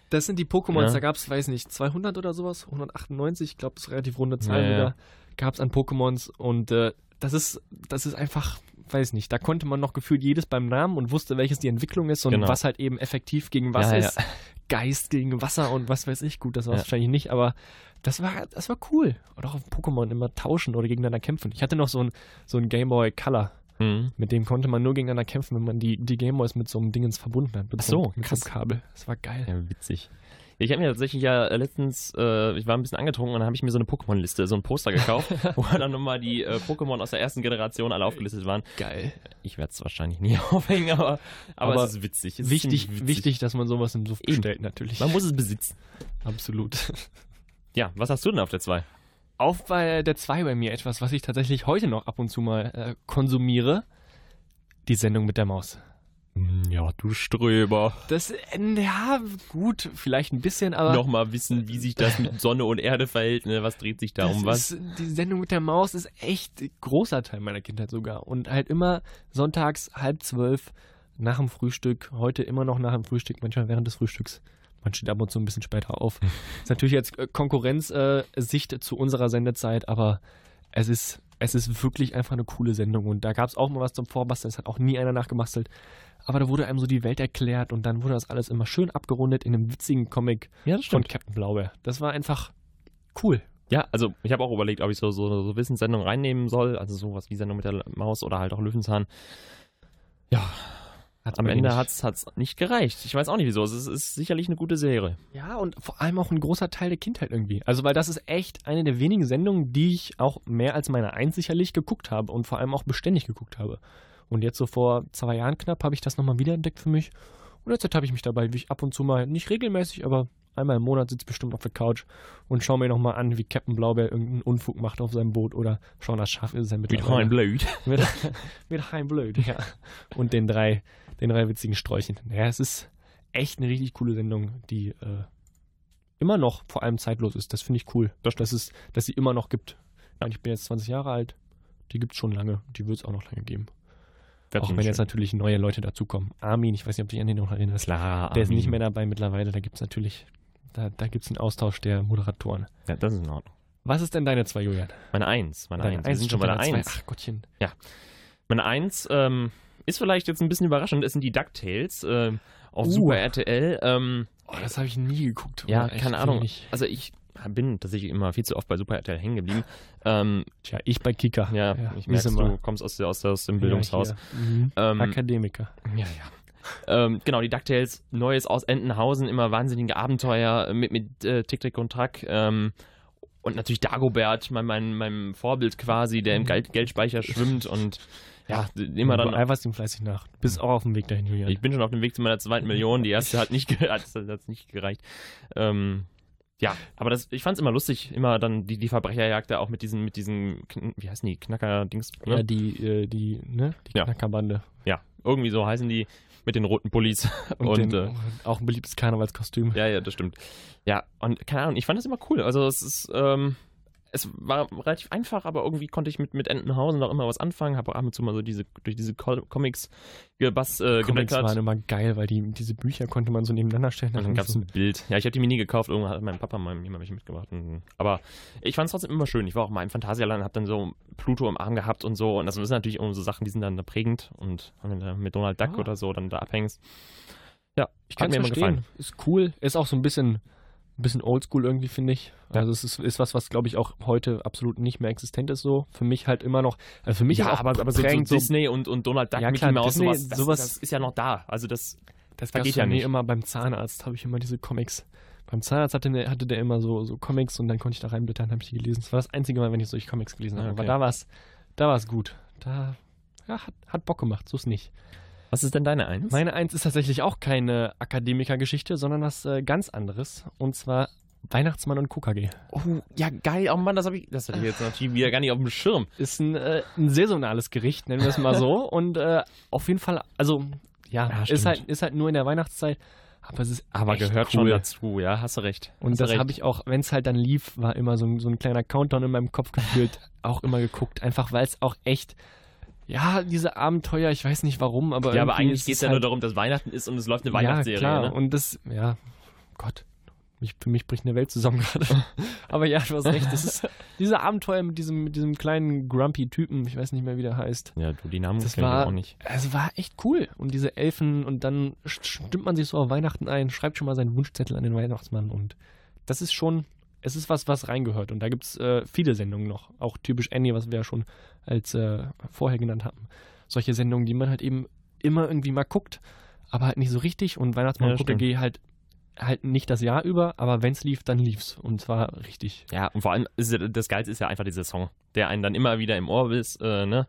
das sind die Pokémons, da gab es, weiß nicht, 200 oder sowas, 198, ich glaube, das ist eine relativ runde Zahl wieder, gab es an Pokémons und äh, das ist, das ist einfach, weiß nicht, da konnte man noch gefühlt jedes beim Namen und wusste, welches die Entwicklung ist und Genau. was halt eben effektiv gegen was Ja, ja. ist. Geist gegen Wasser und was weiß ich. Gut, das war es Ja. wahrscheinlich nicht, aber das war, das war cool. Und auch auf Pokémon immer tauschen oder gegeneinander kämpfen. Ich hatte noch so ein, so ein Game Boy Color. Mhm. Mit dem konnte man nur gegeneinander kämpfen, wenn man die, die Gameboys mit so einem Dingens verbunden hat. Mit Ach so, so einem krass. Kabel. Das war geil. Ja, witzig. Ich habe mir tatsächlich ja letztens, äh, ich war ein bisschen angetrunken und dann habe ich mir so eine Pokémon-Liste, so ein Poster gekauft, wo dann nochmal die äh, Pokémon aus der ersten Generation alle aufgelistet waren. Geil. Ich werde es wahrscheinlich nie aufhängen, aber, aber, Aber es ist witzig. Es ist Wichtig, ziemlich witzig. wichtig, dass man sowas im Suff bestellt, natürlich. Man muss es besitzen. Absolut. Ja, was hast du denn auf der 2? Auf bei der 2 bei mir etwas, was ich tatsächlich heute noch ab und zu mal äh, konsumiere. Die Sendung mit der Maus. Ja, du Ströber. Das, äh, ja, gut, vielleicht ein bisschen, aber. Nochmal wissen, wie sich das mit Sonne und Erde verhält. Ne? Was dreht sich da um was? Ist, die Sendung mit der Maus ist echt ein großer Teil meiner Kindheit sogar. Und halt immer sonntags halb zwölf nach dem Frühstück. Heute immer noch nach dem Frühstück, manchmal während des Frühstücks. Man steht ab und zu ein bisschen später auf. ist natürlich jetzt äh, Konkurrenzsicht äh, zu unserer Sendezeit, aber es ist, es ist wirklich einfach eine coole Sendung. Und da gab es auch mal was zum Vorbasteln, es hat auch nie einer nachgemastelt. Aber da wurde einem so die Welt erklärt und dann wurde das alles immer schön abgerundet in einem witzigen Comic Ja, von Captain Blaubeer. Das war einfach cool. Ja, also ich habe auch überlegt, ob ich so, so, so Wissenssendungen reinnehmen soll. Also sowas wie Sendung mit der Maus oder halt auch Löwenzahn. Ja, Hat's am Ende hat es nicht gereicht. Ich weiß auch nicht wieso. Es ist, ist sicherlich eine gute Serie. Ja, und vor allem auch ein großer Teil der Kindheit irgendwie. Also, weil das ist echt eine der wenigen Sendungen, die ich auch mehr als meine Eins sicherlich geguckt habe und vor allem auch beständig geguckt habe. Und jetzt so vor zwei Jahren knapp habe ich das nochmal wiederentdeckt für mich. Und jetzt habe ich mich dabei, wie ich ab und zu mal, nicht regelmäßig, aber einmal im Monat sitze bestimmt auf der Couch und schaue mir nochmal an, wie Captain Blaubeer irgendeinen Unfug macht auf seinem Boot oder schauen, das scharf ist er. Blöd. mit, mit Heim Blöd, ja. Und den drei, den drei witzigen Sträuchen. Ja, es ist echt eine richtig coole Sendung, die äh, immer noch vor allem zeitlos ist. Das finde ich cool, dass, dass, es, dass sie immer noch gibt. Ich meine, ich bin jetzt 20 Jahre alt, die gibt es schon lange, die wird es auch noch lange geben. auch wenn jetzt natürlich neue Leute dazukommen. Armin, ich weiß nicht, ob du dich an den noch erinnerst. Klar, Der ist nicht Armin. mehr dabei mittlerweile, da gibt es natürlich, da, da gibt es einen Austausch der Moderatoren. Ja, das ist in Ordnung. Was ist denn deine zwei, Julian? Meine Eins. Meine Deine Eins. Wir sind schon bei der. Eins. Ach Gottchen. Meine Eins ähm, ist vielleicht jetzt ein bisschen überraschend. Es sind die DuckTales ähm, auf Uh. Super RTL. Ähm, Oh, das habe ich nie geguckt. Ja, echt keine Ahnung. wenig. Also ich bin tatsächlich immer viel zu oft bei Super RTL hängen geblieben. Ähm, Tja, ich bei Kika. ja, ich merke, du kommst aus, der, aus, der, aus dem Bildungshaus. Ja, mhm. Ähm, Akademiker. Ja, ja. ähm, genau, die DuckTales, Neues aus Entenhausen, immer wahnsinnige Abenteuer mit, mit äh, Tick, Tick und Track. Ähm, und natürlich Dagobert, mein, mein, mein Vorbild quasi, der im Mhm. Geld Geldspeicher schwimmt und ja, immer Du dann. eiferst ihm fleißig nach. Du bist auch auf dem Weg dahin, Julian. Ich bin schon auf dem Weg zu meiner zweiten Million. Die erste hat nicht, ge- hat, hat's nicht gereicht. Ähm, ja, aber das, ich fand es immer lustig, immer dann die, die Verbrecherjagd da auch mit diesen, mit diesen, wie heißen die, Knacker-Dings, ne? ja, die, äh, die, ne? Die Ja. Knackerbande. Ja, irgendwie so heißen die mit den roten Pullis. Und, Und, den, äh, auch ein beliebtes Karnevalskostüm. Ja, ja, das stimmt. Ja, und keine Ahnung, ich fand das immer cool. Also es ist, ähm, es war relativ einfach, aber irgendwie konnte ich mit, mit Entenhausen auch immer was anfangen, habe auch ab und zu mal so diese, durch diese Co Comics gebass, äh, Comics geblättert. waren immer geil, weil die, diese Bücher konnte man so nebeneinander stellen. Und dann gab es so, ein Bild. Ja, ich habe die mir nie gekauft. Irgendwann hat mein Papa mal welche mitgebracht. Und- Aber ich fand es trotzdem immer schön. Ich war auch mal im Phantasialand, habe dann so Pluto im Arm gehabt und so. Und das sind natürlich auch so Sachen, die sind dann da prägend. Und wenn du mit Donald Duck Ah. oder so dann da abhängst. Ja, ich kann mir immer verstehen. gefallen. Ist cool. Ist auch so ein bisschen, ein bisschen oldschool irgendwie, finde ich. Also es ist, ist was, was glaube ich auch heute absolut nicht mehr existent ist so. Für mich halt immer noch, also für mich ja, auch aber, aber so, so Disney und, und Donald Duck, Ja, Mickey klar, Mouse, Disney, sowas, das, sowas- das ist ja noch da. Also das, Das vergeht ja nicht. immer beim Zahnarzt, habe ich immer diese Comics. Beim Zahnarzt hatte, der- hatte der immer so, so Comics und dann konnte ich da reinblättern, habe ich die gelesen. Das war das einzige Mal, wenn ich solche Comics gelesen habe. Ah, Aber okay. da war es da war's gut. Da ja, hat, hat Bock gemacht, so ist nicht. Was ist denn deine Eins? Meine Eins ist tatsächlich auch keine Akademikergeschichte, sondern was äh, ganz anderes. Und zwar Weihnachtsmann und KKG. oh, ja, geil. Oh Mann, das habe ich, das hatte ich jetzt natürlich wieder gar nicht auf dem Schirm. Ist ein, äh, ein saisonales Gericht, nennen wir es mal so. und äh, auf jeden Fall, also ja, Ja, ist, halt, ist halt nur in der Weihnachtszeit. Aber es ist Aber gehört cool. schon dazu, ja, hast du recht. Und hast das habe ich auch, wenn es halt dann lief, war immer so ein, so ein kleiner Countdown in meinem Kopf gefühlt, auch immer geguckt. Einfach weil es auch echt, ja, diese Abenteuer, ich weiß nicht warum, aber Ja, aber eigentlich geht es ja halt, nur darum, dass Weihnachten ist und es läuft eine Weihnachtsserie. Ja, klar. Ne? Und das, ja, Gott. Mich, für mich bricht eine Welt zusammen gerade. Aber ja, du hast recht. Das ist diese Abenteuer mit diesem, mit diesem kleinen grumpy Typen, ich weiß nicht mehr, wie der heißt. Ja, du, die Namen Das war- auch nicht. Es war echt cool. Und diese Elfen und dann st- stimmt man sich so auf Weihnachten ein, schreibt schon mal seinen Wunschzettel an den Weihnachtsmann und das ist schon, es ist was, was reingehört. Und da gibt es äh, viele Sendungen noch. Auch typisch Annie, was wir ja schon als äh, vorher genannt hatten. Solche Sendungen, die man halt eben immer irgendwie mal guckt, aber halt nicht so richtig. Und Weihnachtsmann Ja, und KKG halt halt nicht das Jahr über, aber wenn es lief, dann lief's. Und zwar richtig. Ja, und vor allem, ist, das Geilste ist ja einfach dieser Song, der einen dann immer wieder im Ohr ist, äh, ne?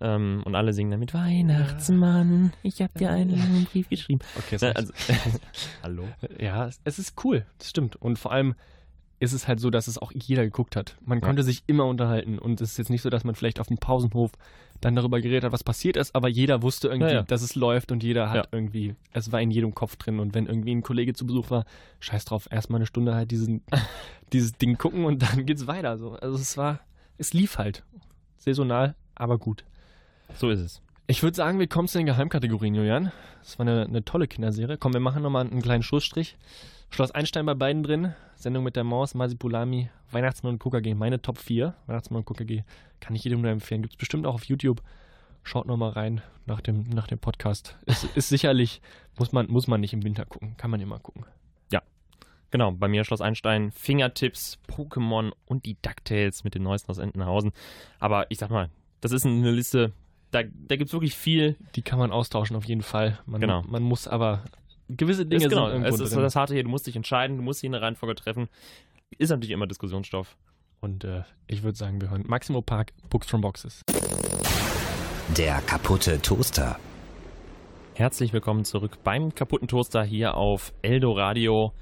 Ähm, und alle singen damit Weihnachtsmann, ich hab dir einen langen Brief geschrieben. Okay, Ne, also, hallo? Ja, es- es ist cool, das stimmt. Und vor allem ist es halt so, dass es auch jeder geguckt hat. Man Ja. konnte sich immer unterhalten und es ist jetzt nicht so, dass man vielleicht auf dem Pausenhof dann darüber geredet hat, was passiert ist, aber jeder wusste irgendwie, Ja, ja. dass es läuft und jeder hat irgendwie, es war in jedem Kopf drin und wenn irgendwie ein Kollege zu Besuch war, scheiß drauf, erstmal eine Stunde halt diesen, dieses Ding gucken und dann geht's weiter. So. Also es war, es lief halt. Saisonal, aber gut. So ist es. Ich würde sagen, wir kommen zu den Geheimkategorien, Julian. Das war eine, eine tolle Kinderserie. Komm, wir machen nochmal einen kleinen Schlussstrich. Schloss Einstein bei beiden drin. Sendung mit der Maus, Masipulami, Weihnachtsmann und KKG. Meine Top 4. Weihnachtsmann und KKG. Kann ich jedem nur empfehlen. Gibt es bestimmt auch auf YouTube. Schaut nochmal rein nach dem, nach dem Podcast. Ist, ist sicherlich, muss man, muss man nicht im Winter gucken. Kann man immer gucken. Genau, bei mir Schloss Einstein, Fingertips, Pokémon und die DuckTales mit den neuesten aus Entenhausen. Aber ich sag mal, das ist eine Liste, da, da gibt es wirklich viel. Die kann man austauschen auf jeden Fall. Man, Genau. man muss aber gewisse Dinge Ist, genau, sind irgendwo es ist drin. das Harte hier, du musst dich entscheiden, du musst hier eine Reihenfolge treffen. Ist natürlich immer Diskussionsstoff. Und äh, ich würde sagen, wir hören Maximo Park, Books from Boxes. Der kaputte Toaster. Herzlich willkommen zurück beim kaputten Toaster hier auf Eldo Radio.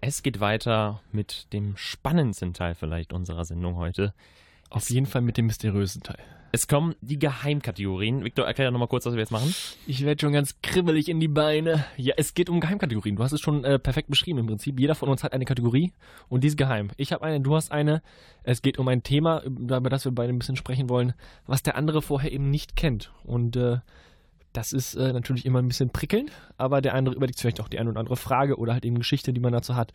Es geht weiter mit dem spannendsten Teil vielleicht unserer Sendung heute. Auf jeden Fall mit dem mysteriösen Teil. Es kommen die Geheimkategorien. Victor, erklär doch nochmal kurz, was wir jetzt machen. Ich werde schon ganz kribbelig in die Beine. Ja, es geht um Geheimkategorien. Du hast es schon äh, perfekt beschrieben im Prinzip. Jeder von uns hat eine Kategorie und die ist geheim. Ich habe eine, du hast eine. Es geht um ein Thema, über das wir beide ein bisschen sprechen wollen, was der andere vorher eben nicht kennt. Und äh, das ist äh, natürlich immer ein bisschen prickelnd, aber der andere überlegt vielleicht auch die eine oder andere Frage oder halt eben Geschichte, die man dazu hat.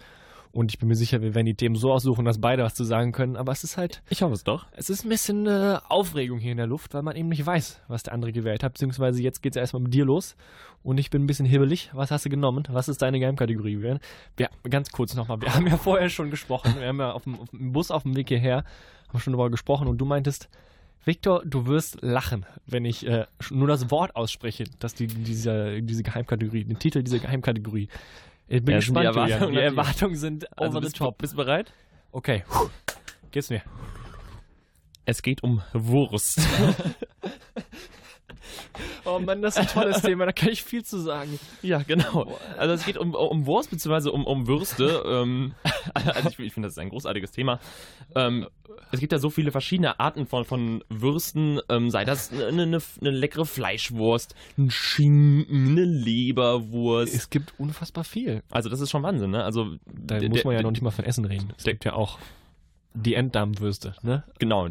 Und ich bin mir sicher, wir werden die Themen so aussuchen, dass beide was zu sagen können. Aber es ist halt, Ich hoffe es doch. es ist ein bisschen äh, Aufregung hier in der Luft, weil man eben nicht weiß, was der andere gewählt hat. Beziehungsweise jetzt geht es ja erstmal mit dir los. Und ich bin ein bisschen hibbelig. Was hast du genommen? Was ist deine Geheimkategorie? Julian? Ja, ganz kurz nochmal. Wir haben ja vorher schon gesprochen. Wir haben ja auf dem, auf dem Bus auf dem Weg hierher haben schon darüber gesprochen. Und du meintest, Victor, du wirst lachen, wenn ich äh, nur das Wort ausspreche, dass die, diese, diese Geheimkategorie, den Titel dieser Geheimkategorie. Ich bin Ja, die gespannt, Julian. Erwartungen Die Erwartungen sind over Also the bist, top. Bist du bereit? Okay, geht's mir. Es geht um Wurst. Oh Mann, das ist ein tolles Thema, da kann ich viel zu sagen. ja, genau. Also es geht um, um Wurst beziehungsweise um, um Würste. ähm, also ich, ich finde, das ist ein großartiges Thema. Ähm, es gibt ja so viele verschiedene Arten von, von Würsten, ähm, sei das eine, eine, eine leckere Fleischwurst, ein Schinken, eine Leberwurst. Es gibt unfassbar viel. Also das ist schon Wahnsinn, ne? Also Da muss man ja noch nicht mal von Essen reden. Es gibt ja auch die Enddarmwürste, ne? Genau.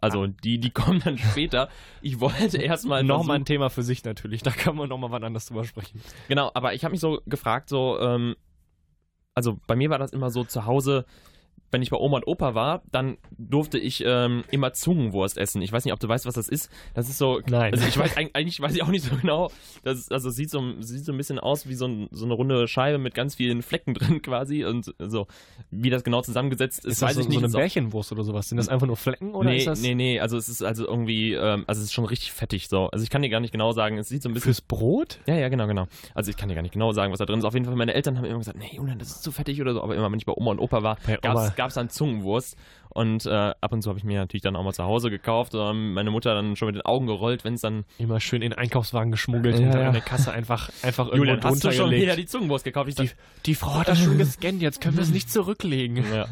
Also die, die kommen dann später. Ich wollte erstmal Nochmal ein Thema für sich natürlich, da kann man nochmal wann anders drüber sprechen. Genau, aber ich habe mich so gefragt, so, ähm, also bei mir war das immer so zu Hause, wenn ich bei Oma und Opa war, dann durfte ich ähm, immer Zungenwurst essen. Ich weiß nicht, ob du weißt, was das ist. Das ist so. Nein. Also ich weiß eig- eigentlich weiß ich auch nicht so genau. Das ist, also sieht so, sieht so ein bisschen aus wie so, ein, so eine runde Scheibe mit ganz vielen Flecken drin quasi und so wie das genau zusammengesetzt ist, Ist das weiß so, ich nicht. so eine Ist auch- Bärchenwurst oder sowas? Sind das einfach nur Flecken oder nee, ist das nee, nee, also es ist also irgendwie, ähm, also es ist schon richtig fettig so. Also ich kann dir gar nicht genau sagen, es sieht so ein bisschen fürs Brot? ja, ja, genau, genau. Also ich kann dir gar nicht genau sagen, was da drin ist. Auf jeden Fall, meine Eltern haben immer gesagt, nee, Julian, das ist zu fettig oder so. Aber immer, wenn ich bei Oma und Opa war, Oma. Gab es dann Zungenwurst. Und äh, ab und zu habe ich mir natürlich dann auch mal zu Hause gekauft. Ähm, meine Mutter dann schon mit den Augen gerollt, wenn es dann... Immer schön in den Einkaufswagen geschmuggelt Ja, und dann ja. an der Kasse einfach, einfach irgendwo Julian, hast du schon wieder die Zungenwurst gekauft? Ich Die, sag, die Frau hat das schon gescannt, jetzt können wir es nicht zurücklegen. ja,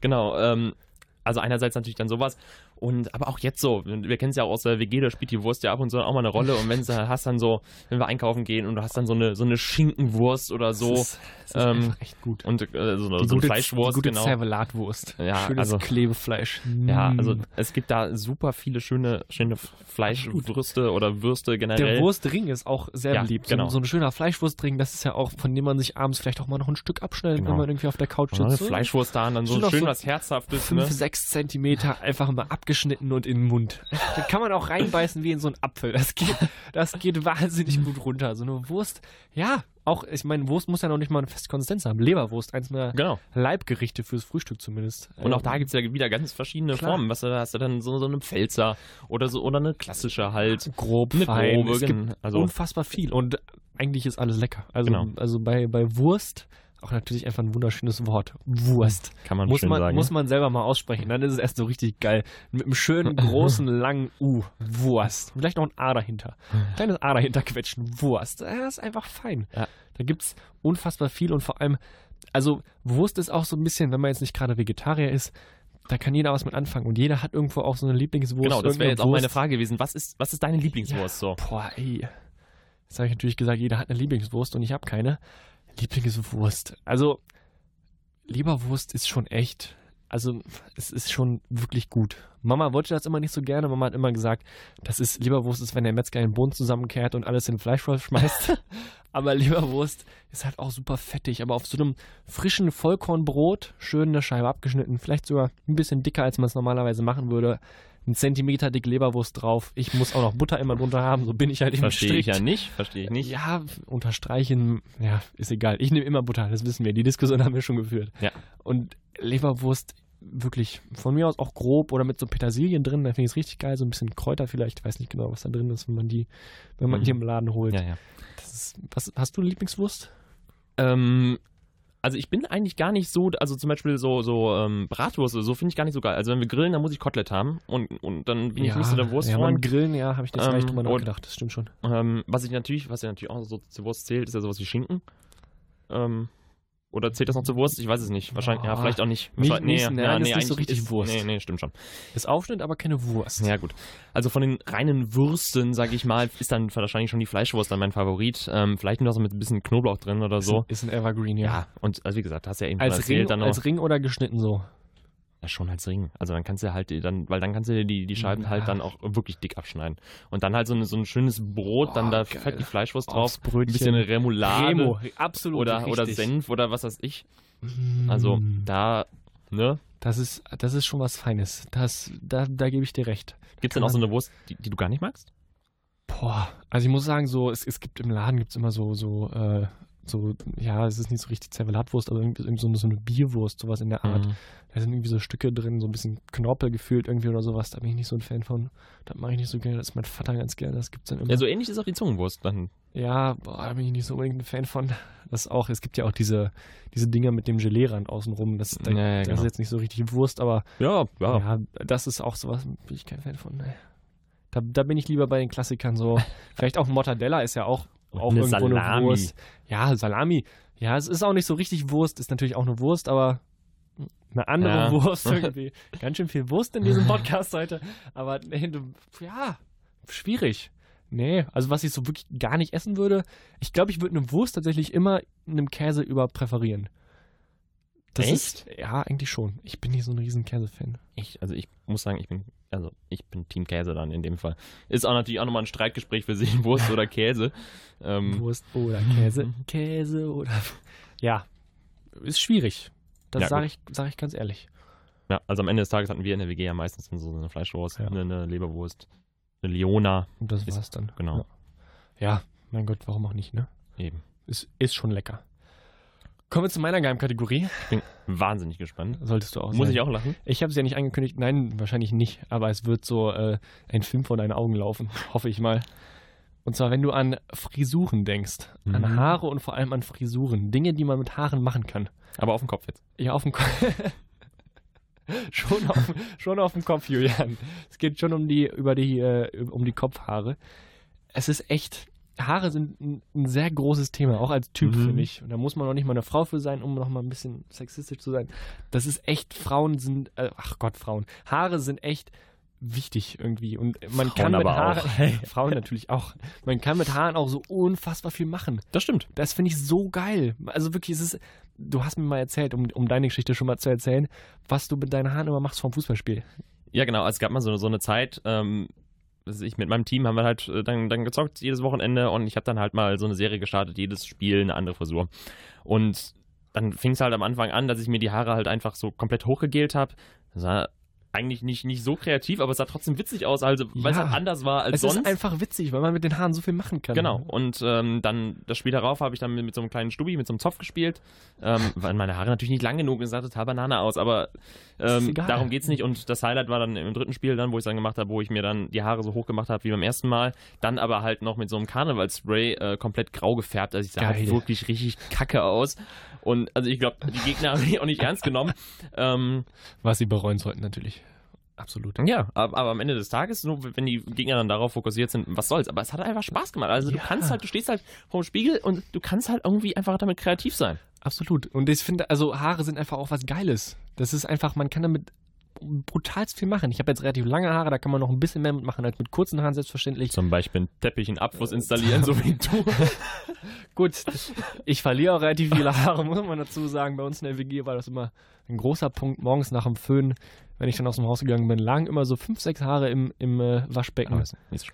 genau. Ähm, also einerseits natürlich dann sowas. Und aber auch jetzt so, wir kennen es ja auch aus der WG, da spielt die Wurst ja ab und zu auch mal eine Rolle. Und wenn du hast dann so, wenn wir einkaufen gehen und du hast dann so eine, so eine Schinkenwurst oder so. Das ist, das ist ähm, echt gut. Und äh, so, eine, so eine gute, Fleischwurst, gute genau. Zervelatwurst. Ja, Schönes also- Klebefleisch. Ja, Mm. also es gibt da super viele schöne, schöne Fleischwürste oder Würste generell. Der Wurstring ist auch sehr Ja, beliebt. genau. So, so ein schöner Fleischwurstring, das ist ja auch, von dem man sich abends vielleicht auch mal noch ein Stück abschneidet, Genau. wenn man irgendwie auf der Couch Ja, sitzt. So Fleischwurst da und dann so schön so was Herzhaftes. Fünf, Ne? sechs Zentimeter einfach mal abgeschnitten und in den Mund. Da kann man auch reinbeißen wie in so einen Apfel. Das geht, das geht wahnsinnig gut runter. So eine Wurst, ja, auch, ich meine, Wurst muss ja noch nicht mal eine feste Konsistenz haben. Leberwurst, eins meiner Genau. Leibgerichte fürs Frühstück zumindest. Und auch Ähm, da gibt es ja wieder ganz verschiedene Klar. Formen. Was, da hast du dann so, so eine Pfälzer oder so oder eine klassische halt. grob, Eine fein. grobe, es gibt gen- also- unfassbar viel und eigentlich ist alles lecker. Also, Genau. also bei, bei Wurst auch natürlich einfach ein wunderschönes Wort. Wurst. Kann man Muss schön man, sagen. muss man selber mal aussprechen. Dann ist es erst so richtig geil. Mit einem schönen, großen, langen U. Wurst. Vielleicht noch ein A dahinter. Kleines A dahinter quetschen. Wurst. Das ist einfach fein. Ja. Da gibt es unfassbar viel und vor allem, also Wurst ist auch so ein bisschen, wenn man jetzt nicht gerade Vegetarier ist, da kann jeder was mit anfangen und jeder hat irgendwo auch so eine Lieblingswurst. genau, das wäre jetzt auch meine Wurst. Frage gewesen. Was ist, was ist deine Lieblingswurst so? Boah, ey. Jetzt habe ich natürlich gesagt, jeder hat eine Lieblingswurst und ich habe keine. Lieblingswurst. Also, Leberwurst ist schon echt. Also, es ist schon wirklich gut. Mama wollte das immer nicht so gerne. Mama hat immer gesagt, das ist Leberwurst ist, wenn der Metzger den Boden zusammenkehrt und alles in den Fleischwolf schmeißt. aber Leberwurst ist halt auch super fettig. Aber auf so einem frischen Vollkornbrot, schön eine Scheibe abgeschnitten, vielleicht sogar ein bisschen dicker, als man es normalerweise machen würde. Ein Zentimeter dick Leberwurst drauf. Ich muss auch noch Butter immer drunter haben, so bin ich halt eben Verstehe ich ja nicht, verstehe ich nicht. Ja, unterstreichen, ja, ist egal. Ich nehme immer Butter, das wissen wir. Die Diskussion haben wir schon geführt. Ja. Und Leberwurst wirklich von mir aus auch grob oder mit so Petersilien drin, da finde ich es richtig geil. So ein bisschen Kräuter vielleicht. Ich weiß nicht genau, was da drin ist, wenn man die, wenn man Mhm. die im Laden holt. Ja, ja. Ist, was, hast du eine Lieblingswurst? Ähm, also ich bin eigentlich gar nicht so, also zum Beispiel so, so ähm, Bratwurst oder so finde ich gar nicht so geil. Also wenn wir grillen, dann muss ich Kotelett haben und, und dann bin ich nicht so der ja, beim Wurstfreund. Grillen, ja, habe ich nicht Ähm, drüber und- nachgedacht. Das stimmt schon. Ähm, was ich natürlich, was ja natürlich auch so zur Wurst zählt, ist ja sowas wie Schinken. Ähm, oder zählt das noch zur Wurst? Ich weiß es nicht. Wahrscheinlich, ja, Boah. vielleicht auch nicht. Wahrscheinlich- nicht- nein, ist nicht so richtig Wurst. Nee, nee, stimmt schon. Ist Aufschnitt, aber keine Wurst. Ja, gut. Also von den reinen Würsten, sage ich mal, ist dann wahrscheinlich schon die Fleischwurst dann mein Favorit. Ähm, vielleicht noch so mit ein bisschen Knoblauch drin oder so. Ist ein Evergreen, ja. Ja, und also wie gesagt, hast ja eben Als erzählt, Ring, dann noch, als Ring oder geschnitten so? Ja, schon als Ring. Also dann kannst du halt die- dann, weil dann kannst du dir die, die Scheiben Ja. halt dann auch wirklich dick abschneiden. Und dann halt so, eine, so ein schönes Brot, dann Oh, da geil. fett die Fleischwurst drauf, ein bisschen Remoulade Remo, absolut oder, oder. Senf oder was weiß ich. Also Mm, da, ne? Das ist, das ist schon was Feines. Das, da, da gebe ich dir recht. Gibt es denn auch so eine Wurst, die, die du gar nicht magst? Boah, also ich muss sagen, so, es, es gibt im Laden gibt's immer so, so, äh, so, ja, es ist nicht so richtig Zervelatwurst, aber irgendwie, irgendwie so, eine- so eine Bierwurst, sowas in der Art. Mhm. Da sind irgendwie so Stücke drin, so ein bisschen Knorpel gefühlt irgendwie oder sowas. Da bin ich nicht so ein Fan von. Das mache ich nicht so gerne. Das ist mein Vater ganz gerne. Das gibt's dann immer. Ja, so ähnlich ist auch die Zungenwurst dann. Ja, boah, da bin ich nicht so unbedingt ein Fan von. Das auch, es gibt ja auch diese, diese Dinger mit dem Geleerand außenrum. Das, da, Ja, ja, das genau. ist jetzt nicht so richtig Wurst, aber Ja, ja. ja, das ist auch sowas, bin ich kein Fan von. Nee. Da, da bin ich lieber bei den Klassikern so. Vielleicht auch Mortadella ist ja auch, Und auch eine irgendwo eine Salami. Wurst. Ja, Salami. Ja, es ist auch nicht so richtig Wurst, ist natürlich auch eine Wurst, aber eine andere Ja. Wurst irgendwie. Ganz schön viel Wurst in diesem Podcast heute. Aber nee, ja, schwierig. Nee, also was ich so wirklich gar nicht essen würde, ich glaube, ich würde eine Wurst tatsächlich immer einem Käse über präferieren. Das Echt? ist ja eigentlich schon. Ich bin nicht so ein riesen Käsefan. Ich, also ich muss sagen, ich bin, also ich bin Team Käse dann in dem Fall. Ist auch natürlich auch nochmal ein Streitgespräch für sich, Wurst oder Käse. Ähm, Wurst oder Käse. Käse oder. Ja, ist schwierig. Das Ja, sage ich, sag ich ganz ehrlich. ja, also am Ende des Tages hatten wir in der WG ja meistens so eine Fleischwurst, Ja. eine, eine Leberwurst, eine Leona, Und das Ist- war's dann. genau. Ja. ja, mein Gott, warum auch nicht, ne? Eben. Ist, ist schon lecker. Kommen wir zu meiner Geheimkategorie. Ich bin wahnsinnig gespannt. Solltest du auch Muss sein. ich auch lachen? Ich habe es ja nicht angekündigt. Nein, wahrscheinlich nicht. Aber es wird so äh, ein Film vor deinen Augen laufen. Hoffe ich mal. Und zwar, wenn du an Frisuren denkst. An Mhm. Haare und vor allem an Frisuren. Dinge, die man mit Haaren machen kann. Aber auf dem Kopf jetzt. Ja, auf dem Kopf. schon, auf, schon auf dem Kopf, Julian. Es geht schon um die, über die, äh, um die Kopfhaare. Es ist echt. Haare sind ein, ein sehr großes Thema, auch als Typ, Mhm. finde ich. Und da muss man auch nicht mal eine Frau für sein, um noch mal ein bisschen sexistisch zu sein. Das ist echt, Frauen sind, äh, ach Gott, Frauen. Haare sind echt wichtig irgendwie. Und man Frauen kann mit Haaren, auch. Frauen natürlich auch. Man kann mit Haaren auch so unfassbar viel machen. Das stimmt. Das finde ich so geil. Also wirklich, es ist. Du hast mir mal erzählt, um, um deine Geschichte schon mal zu erzählen, was du mit deinen Haaren immer machst vom Fußballspiel. Ja, genau. Also es gab mal so, so eine Zeit, ähm, ich mit meinem Team haben wir halt äh, dann, dann gezockt jedes Wochenende und ich habe dann halt mal so eine Serie gestartet, jedes Spiel eine andere Frisur. Und dann fing es halt am Anfang an, dass ich mir die Haare halt einfach so komplett hochgegelt habe. Sah eigentlich nicht, nicht so kreativ, aber es sah trotzdem witzig aus, also weil es Ja. halt anders war als es sonst. ist einfach witzig, weil man mit den Haaren so viel machen kann. Genau. Und ähm, dann das Spiel darauf habe ich dann mit, mit so einem kleinen Stubi, mit so einem Zopf gespielt, ähm, weil meine Haare natürlich nicht lang genug sind, sah total Banane aus, aber ähm, darum geht's nicht. Und das Highlight war dann im dritten Spiel dann, wo ich es dann gemacht habe, wo ich mir dann die Haare so hoch gemacht habe wie beim ersten Mal, dann aber halt noch mit so einem Karnevalspray äh, komplett grau gefärbt, also ich sah halt wirklich richtig kacke aus. Und also ich glaube, die Gegner haben mich auch nicht ernst genommen. Ähm, Was sie bereuen sollten, natürlich. Absolut. ja, aber, aber am Ende des Tages, nur wenn die Gegner dann darauf fokussiert sind, was soll's. Aber es hat einfach Spaß gemacht. Also du Ja. kannst halt, du stehst halt vor dem Spiegel und du kannst halt irgendwie einfach damit kreativ sein. Absolut. Und ich finde, also Haare sind einfach auch was Geiles. Das ist einfach, man kann damit brutalst viel machen. Ich habe jetzt relativ lange Haare, da kann man noch ein bisschen mehr mitmachen als mit kurzen Haaren, selbstverständlich. Zum Beispiel einen Teppich in Abfluss installieren, so wie du. Gut, ich verliere auch relativ viele Haare, muss man dazu sagen. Bei uns in der WG war das immer ein großer Punkt. Morgens nach dem Föhn, wenn ich dann aus dem Haus gegangen bin, lagen immer so fünf, sechs Haare im, im äh, Waschbecken. Nicht so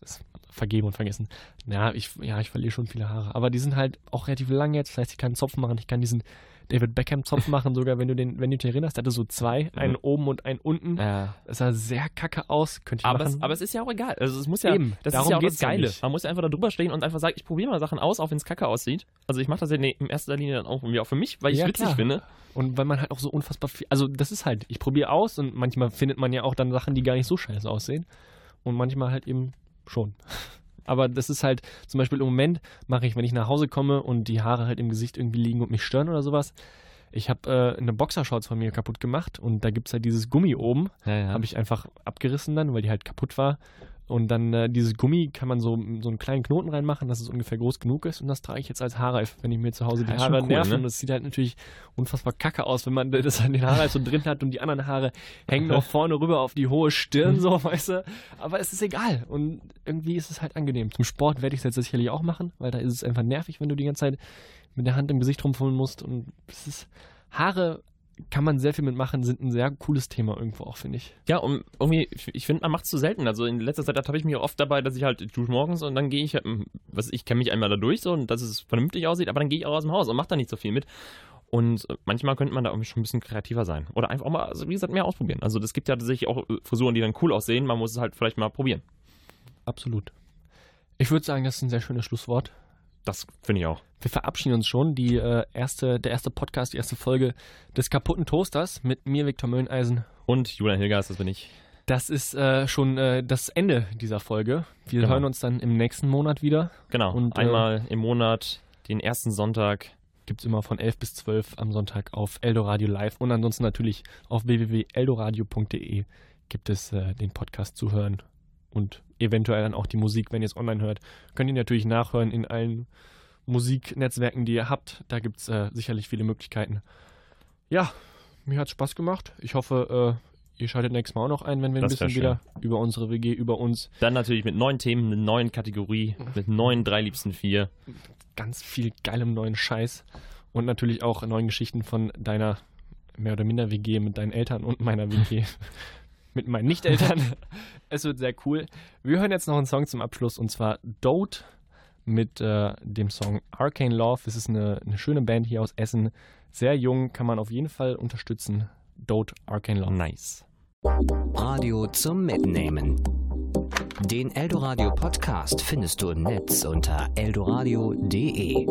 das vergeben und vergessen. Ja ich, ja, ich verliere schon viele Haare. Aber die sind halt auch relativ lang jetzt. Das heißt, ich kann einen Zopf machen. Ich kann diesen David Beckham-Zopf machen, sogar wenn du den, wenn du dich erinnerst, der hatte so zwei, einen oben und einen unten. Ja. Das sah sehr kacke aus. Könnte ich Aber machen. es, aber es ist ja auch egal. Also es muss ja, Eben, das darum ist ja auch das ja Geile. nicht. Man muss ja einfach da drüber stehen und einfach sagen, ich probiere mal Sachen aus, auch wenn es kacke aussieht. Also ich mache das ja in erster Linie dann auch irgendwie auch für mich, weil ich Ja, witzig klar. finde. Und weil man halt auch so unfassbar viel. Also, das ist halt, ich probiere aus und manchmal findet man ja auch dann Sachen, die gar nicht so scheiße aussehen. Und manchmal halt eben schon. Aber das ist halt, zum Beispiel im Moment mache ich, wenn ich nach Hause komme und die Haare halt im Gesicht irgendwie liegen und mich stören oder sowas. Ich habe äh, eine Boxershorts von mir kaputt gemacht und da gibt es halt dieses Gummi oben. Ja, ja. Habe ich einfach abgerissen dann, weil die halt kaputt war. Und dann äh, dieses Gummi kann man so, so einen kleinen Knoten reinmachen, dass es ungefähr groß genug ist. Und das trage ich jetzt als Haarreif, wenn ich mir zu Hause die Ja, Haare cool, nerven. ne? Und das sieht halt natürlich unfassbar kacke aus, wenn man das an den Haarreif so drin hat und die anderen Haare hängen noch vorne rüber auf die hohe Stirn, so, weißt du. Aber es ist egal. Und irgendwie ist es halt angenehm. Zum Sport werde ich es jetzt sicherlich auch machen, weil da ist es einfach nervig, wenn du die ganze Zeit mit der Hand im Gesicht rumfummeln musst. Und es ist Haare kann man sehr viel mitmachen, sind ein sehr cooles Thema irgendwo auch, finde ich. Ja, und irgendwie, ich- finde, man macht es zu selten. Also in letzter Zeit habe ich mich oft dabei, dass ich halt dusche morgens und dann gehe ich, hm, was ich kenne mich einmal da durch so und dass es vernünftig aussieht, aber dann gehe ich auch aus dem Haus und mache da nicht so viel mit. Und äh, manchmal könnte man da irgendwie schon ein bisschen kreativer sein. Oder einfach auch mal, also wie gesagt, mehr ausprobieren. Also es gibt ja tatsächlich auch äh, Frisuren, die dann cool aussehen. Man muss es halt vielleicht mal probieren. Absolut. Ich würde sagen, das ist ein sehr schönes Schlusswort. Das finde ich auch. Wir verabschieden uns schon. Die, äh, erste, der erste Podcast, die erste Folge des kaputten Toasters mit mir, Viktor Mölleneisen. Und Julian Hilgers, das bin ich. Das ist äh, schon äh, das Ende dieser Folge. Wir Genau. hören uns dann im nächsten Monat wieder. Genau. Und, äh, Einmal im Monat, den ersten Sonntag. Gibt es immer von 11 bis 12 am Sonntag auf Eldoradio Live und ansonsten natürlich auf www.eldoradio.de gibt es äh, den Podcast zu hören und eventuell dann auch die Musik, wenn ihr es online hört. Könnt ihr natürlich nachhören in allen Musiknetzwerken, die ihr habt. Da gibt es äh, sicherlich viele Möglichkeiten. Ja, mir hat es Spaß gemacht. Ich hoffe, äh, ihr schaltet nächstes Mal auch noch ein, wenn wir ein Das wär bisschen wieder über unsere WG, über uns Dann natürlich mit neuen Themen, einer neuen Kategorie, mit neuen drei liebsten vier. ganz viel geilem neuen Scheiß und natürlich auch neuen Geschichten von deiner mehr oder minder WG mit deinen Eltern und meiner WG mit meinen Nicht-Eltern. es wird sehr cool. Wir hören jetzt noch einen Song zum Abschluss und zwar Dote mit äh, dem Song Arcane Love. Es ist eine, eine schöne Band hier aus Essen. Sehr jung, kann man auf jeden Fall unterstützen. Dote Arcane Love. Nice. Radio zum Mitnehmen. Den Eldoradio Podcast findest du im Netz unter eldoradio.de.